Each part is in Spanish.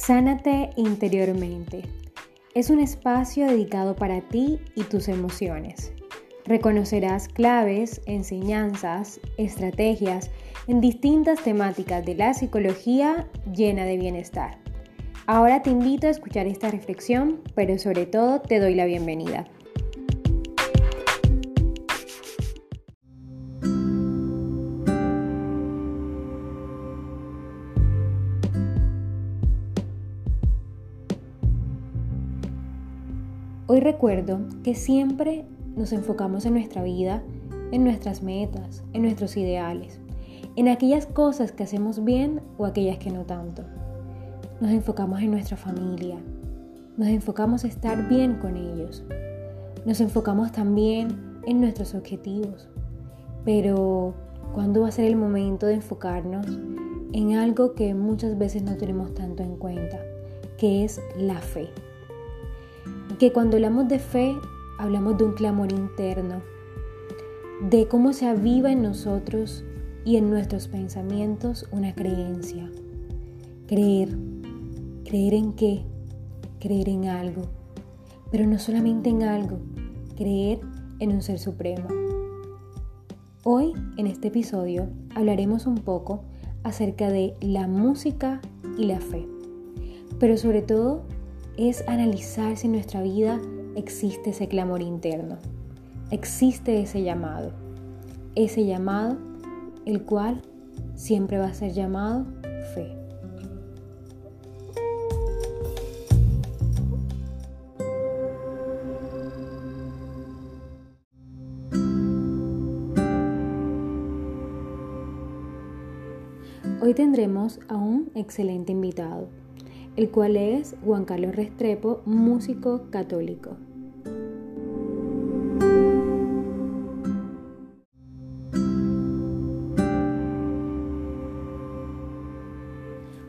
Sánate interiormente. Es un espacio dedicado para ti y tus emociones. Reconocerás claves, enseñanzas, estrategias en distintas temáticas de la psicología llena de bienestar. Ahora te invito a escuchar esta reflexión, pero sobre todo te doy la bienvenida. Hoy recuerdo que siempre nos enfocamos en nuestra vida, en nuestras metas, en nuestros ideales, en aquellas cosas que hacemos bien o aquellas que no tanto. Nos enfocamos en nuestra familia, nos enfocamos en estar bien con ellos, nos enfocamos también en nuestros objetivos. Pero, ¿cuándo va a ser el momento de enfocarnos en algo que muchas veces no tenemos tanto en cuenta, que es la fe? Que cuando hablamos de fe, hablamos de un clamor interno, de cómo se aviva en nosotros y en nuestros pensamientos una creencia. Creer. ¿Creer en qué? Creer en algo. Pero no solamente en algo, creer en un ser supremo. Hoy, en este episodio, hablaremos un poco acerca de la música y la fe, pero sobre todo es analizar si en nuestra vida existe ese clamor interno, existe ese llamado, ese llamado el cual siempre va a ser llamado fe. Hoy tendremos a un excelente invitado el cual es Juan Carlos Restrepo, músico católico.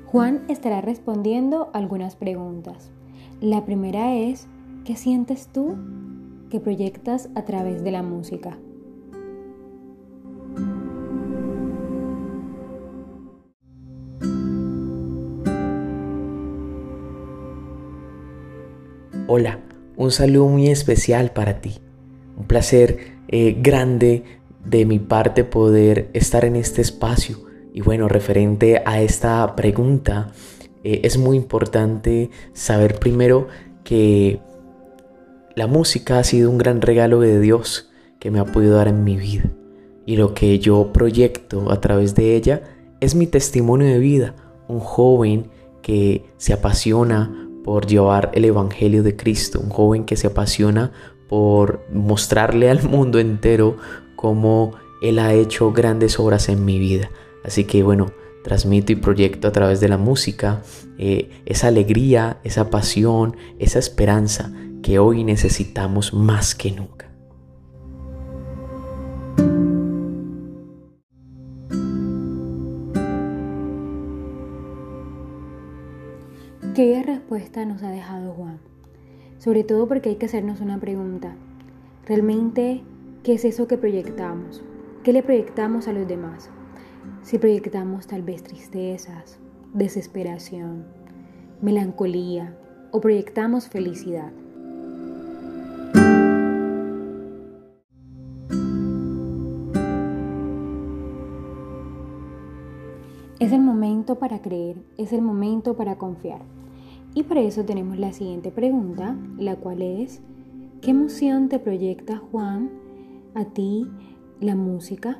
Juan estará respondiendo algunas preguntas. La primera es, ¿qué sientes tú que proyectas a través de la música? Hola, un saludo muy especial para ti. Un placer eh, grande de mi parte poder estar en este espacio. Y bueno, referente a esta pregunta, eh, es muy importante saber primero que la música ha sido un gran regalo de Dios que me ha podido dar en mi vida. Y lo que yo proyecto a través de ella es mi testimonio de vida. Un joven que se apasiona por llevar el Evangelio de Cristo, un joven que se apasiona por mostrarle al mundo entero cómo Él ha hecho grandes obras en mi vida. Así que bueno, transmito y proyecto a través de la música eh, esa alegría, esa pasión, esa esperanza que hoy necesitamos más que nunca. ¿Qué respuesta nos ha dejado Juan? Sobre todo porque hay que hacernos una pregunta. ¿Realmente qué es eso que proyectamos? ¿Qué le proyectamos a los demás? Si proyectamos tal vez tristezas, desesperación, melancolía o proyectamos felicidad. Es el momento para creer, es el momento para confiar. Y para eso tenemos la siguiente pregunta, la cual es, ¿qué emoción te proyecta Juan a ti la música?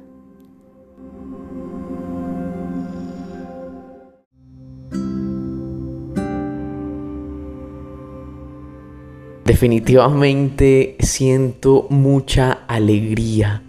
Definitivamente siento mucha alegría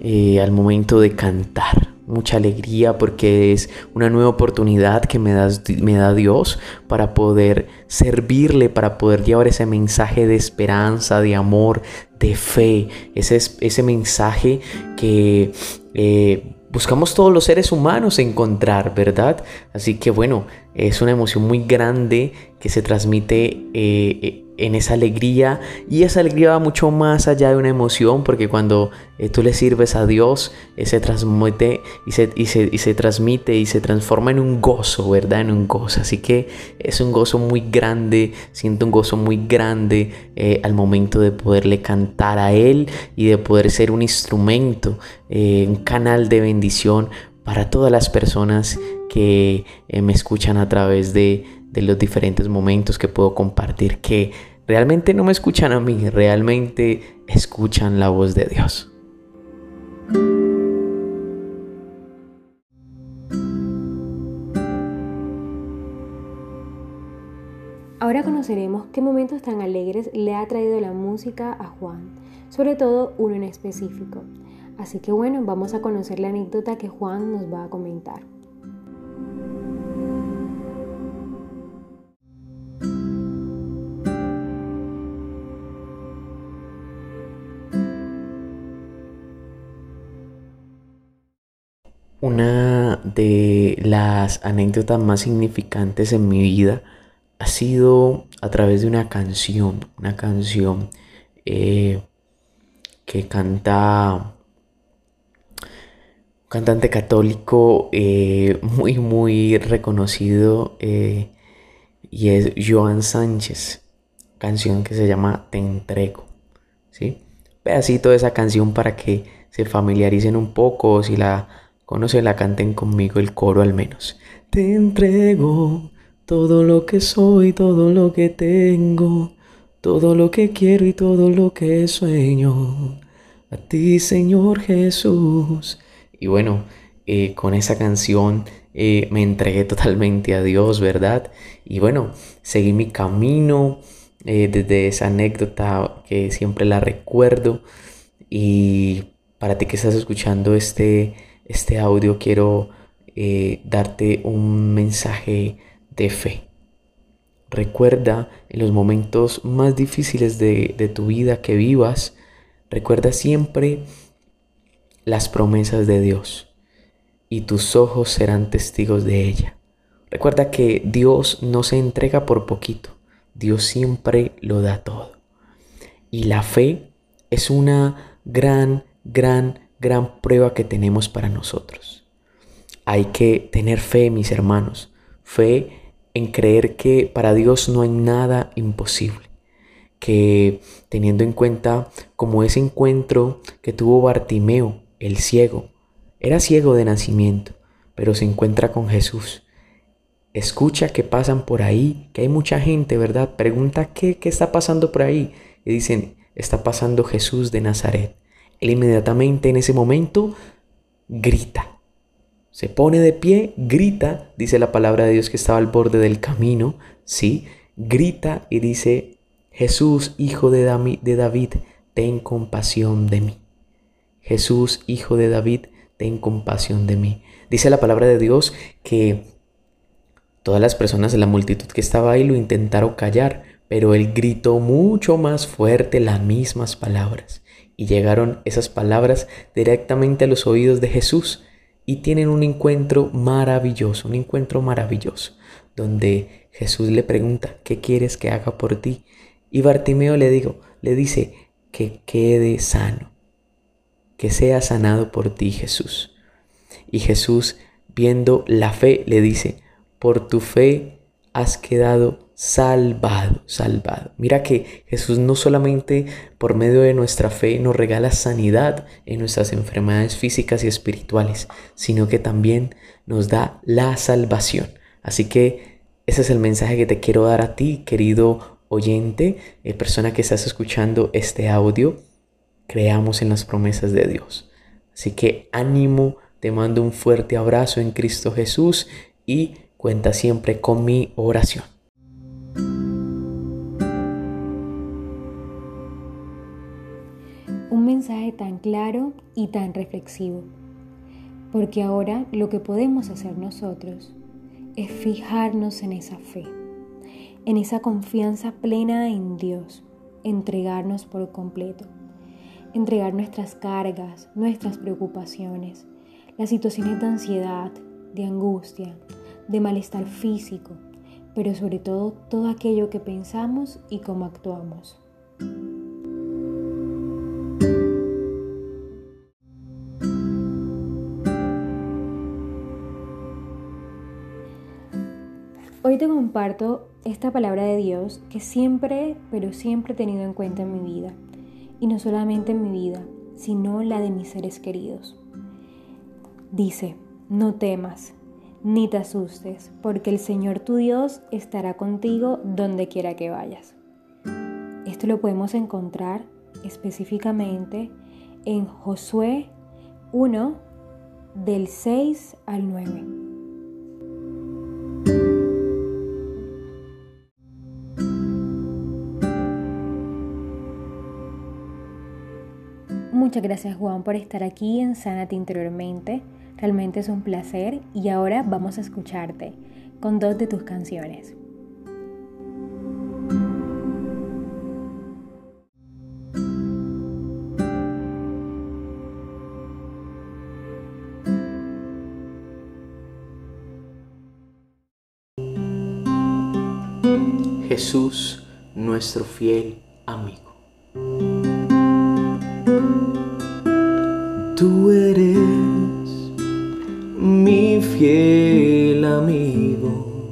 eh, al momento de cantar mucha alegría porque es una nueva oportunidad que me, me da Dios para poder servirle, para poder llevar ese mensaje de esperanza, de amor, de fe, ese, ese mensaje que... Eh, buscamos todos los seres humanos encontrar, ¿verdad? Así que bueno, es una emoción muy grande que se transmite eh, eh, en esa alegría y esa alegría va mucho más allá de una emoción porque cuando eh, tú le sirves a Dios eh, se transmite y se, y, se, transmite y se transforma en un gozo, ¿verdad? En un gozo. Así que es un gozo muy grande, siento un gozo muy grande eh, al momento de poderle cantar a Él y de poder ser un instrumento, un canal de bendición para todas las personas que me escuchan a través de de los diferentes momentos que puedo compartir que realmente no me escuchan a mí, realmente escuchan la voz de Dios. Ahora conoceremos qué momentos tan alegres le ha traído la música a Juan, sobre todo uno en específico. Así que bueno, vamos a conocer la anécdota que Juan nos va a comentar. Una de las anécdotas más significantes en mi vida ha sido a través de una canción, una canción eh, que canta un cantante católico eh, muy muy reconocido eh, y es Joan Sánchez, canción que se llama Te entrego, ¿sí? Pedacito de esa canción para que se familiaricen un poco si la la canten conmigo el coro al menos. Te entrego todo lo que soy, todo lo que tengo, todo lo que quiero y todo lo que sueño. A ti, Señor Jesús. Y bueno, eh, con esa canción eh, me entregué totalmente a Dios, ¿verdad? Y bueno, seguí mi camino eh, desde esa anécdota que siempre la recuerdo. Y para ti que estás escuchando este este audio quiero eh, darte un mensaje de fe. Recuerda en los momentos más difíciles de, de tu vida que vivas, recuerda siempre las promesas de Dios y tus ojos serán testigos de ella. Recuerda que Dios no se entrega por poquito, Dios siempre lo da todo. Y la fe es una gran, gran gran prueba que tenemos para nosotros. Hay que tener fe, mis hermanos, fe en creer que para Dios no hay nada imposible, que teniendo en cuenta como ese encuentro que tuvo Bartimeo, el ciego, era ciego de nacimiento, pero se encuentra con Jesús. Escucha que pasan por ahí, que hay mucha gente, ¿verdad? Pregunta qué, qué está pasando por ahí. Y dicen, está pasando Jesús de Nazaret. Él inmediatamente en ese momento grita. Se pone de pie, grita, dice la palabra de Dios que estaba al borde del camino, ¿sí? Grita y dice, Jesús, hijo de David, ten compasión de mí. Jesús, hijo de David, ten compasión de mí. Dice la palabra de Dios que todas las personas de la multitud que estaba ahí lo intentaron callar, pero él gritó mucho más fuerte las mismas palabras y llegaron esas palabras directamente a los oídos de Jesús y tienen un encuentro maravilloso, un encuentro maravilloso, donde Jesús le pregunta, ¿qué quieres que haga por ti? Y Bartimeo le digo, le dice, que quede sano, que sea sanado por ti, Jesús. Y Jesús, viendo la fe, le dice, por tu fe has quedado salvado, salvado. Mira que Jesús no solamente por medio de nuestra fe nos regala sanidad en nuestras enfermedades físicas y espirituales, sino que también nos da la salvación. Así que ese es el mensaje que te quiero dar a ti, querido oyente, eh, persona que estás escuchando este audio. Creamos en las promesas de Dios. Así que ánimo, te mando un fuerte abrazo en Cristo Jesús y cuenta siempre con mi oración. mensaje tan claro y tan reflexivo. Porque ahora lo que podemos hacer nosotros es fijarnos en esa fe, en esa confianza plena en Dios, entregarnos por completo, entregar nuestras cargas, nuestras preocupaciones, las situaciones de ansiedad, de angustia, de malestar físico, pero sobre todo todo aquello que pensamos y cómo actuamos. Hoy te comparto esta palabra de Dios que siempre, pero siempre he tenido en cuenta en mi vida. Y no solamente en mi vida, sino la de mis seres queridos. Dice, no temas, ni te asustes, porque el Señor tu Dios estará contigo donde quiera que vayas. Esto lo podemos encontrar específicamente en Josué 1 del 6 al 9. Muchas gracias Juan por estar aquí en Sánate Interiormente. Realmente es un placer y ahora vamos a escucharte con dos de tus canciones. Jesús, nuestro fiel amigo. Tú eres fiel amigo.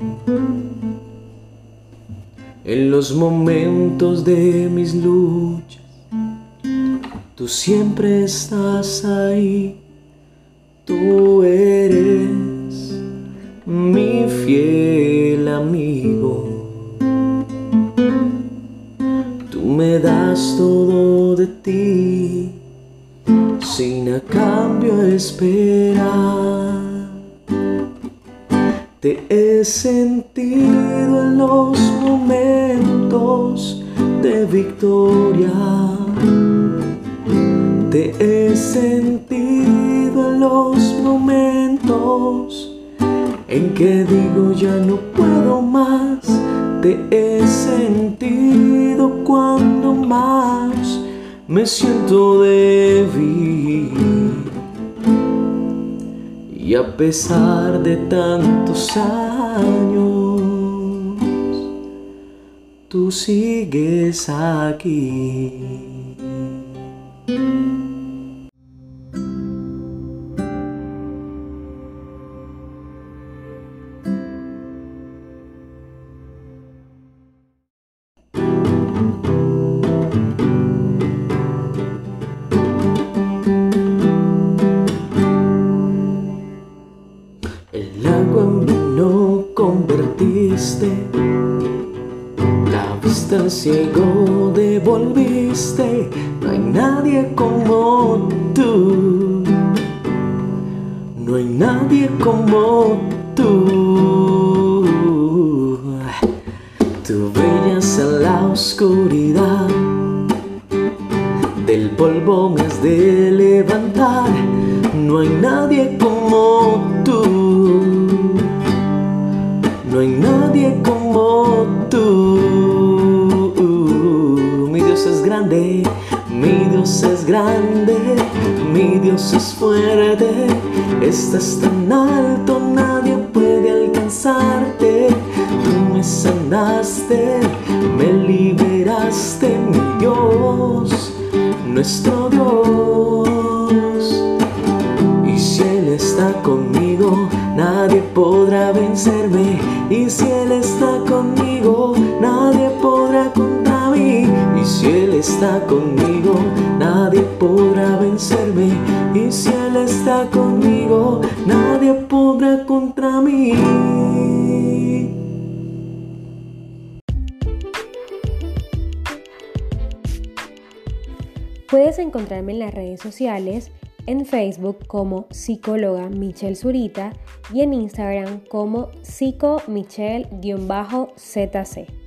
En los momentos de mis luchas, tú siempre estás ahí. Tú eres mi fiel amigo. Tú me das todo de ti sin a cambio esperar. Te he sentido en los momentos de victoria. Te he sentido en los momentos en que digo ya no puedo más. Te he sentido cuando más me siento débil. Y a pesar de tantos años, tú sigues aquí. Vista ciego devolviste, no hay nadie como tú, no hay nadie como tú. Tú brillas en la oscuridad, del polvo me has de levantar, no hay nadie como tú. No hay nadie como mi Dios es grande, mi Dios es fuerte. Estás tan alto, nadie puede alcanzarte. Tú me sanaste, me liberaste, mi Dios, nuestro Dios. Y si Él está conmigo, nadie podrá vencerme. Y si Él está conmigo, nadie podrá si Él está conmigo, nadie podrá vencerme. Y si Él está conmigo, nadie podrá contra mí. Puedes encontrarme en las redes sociales en Facebook como psicóloga Michelle Zurita y en Instagram como psico-michelle-zc.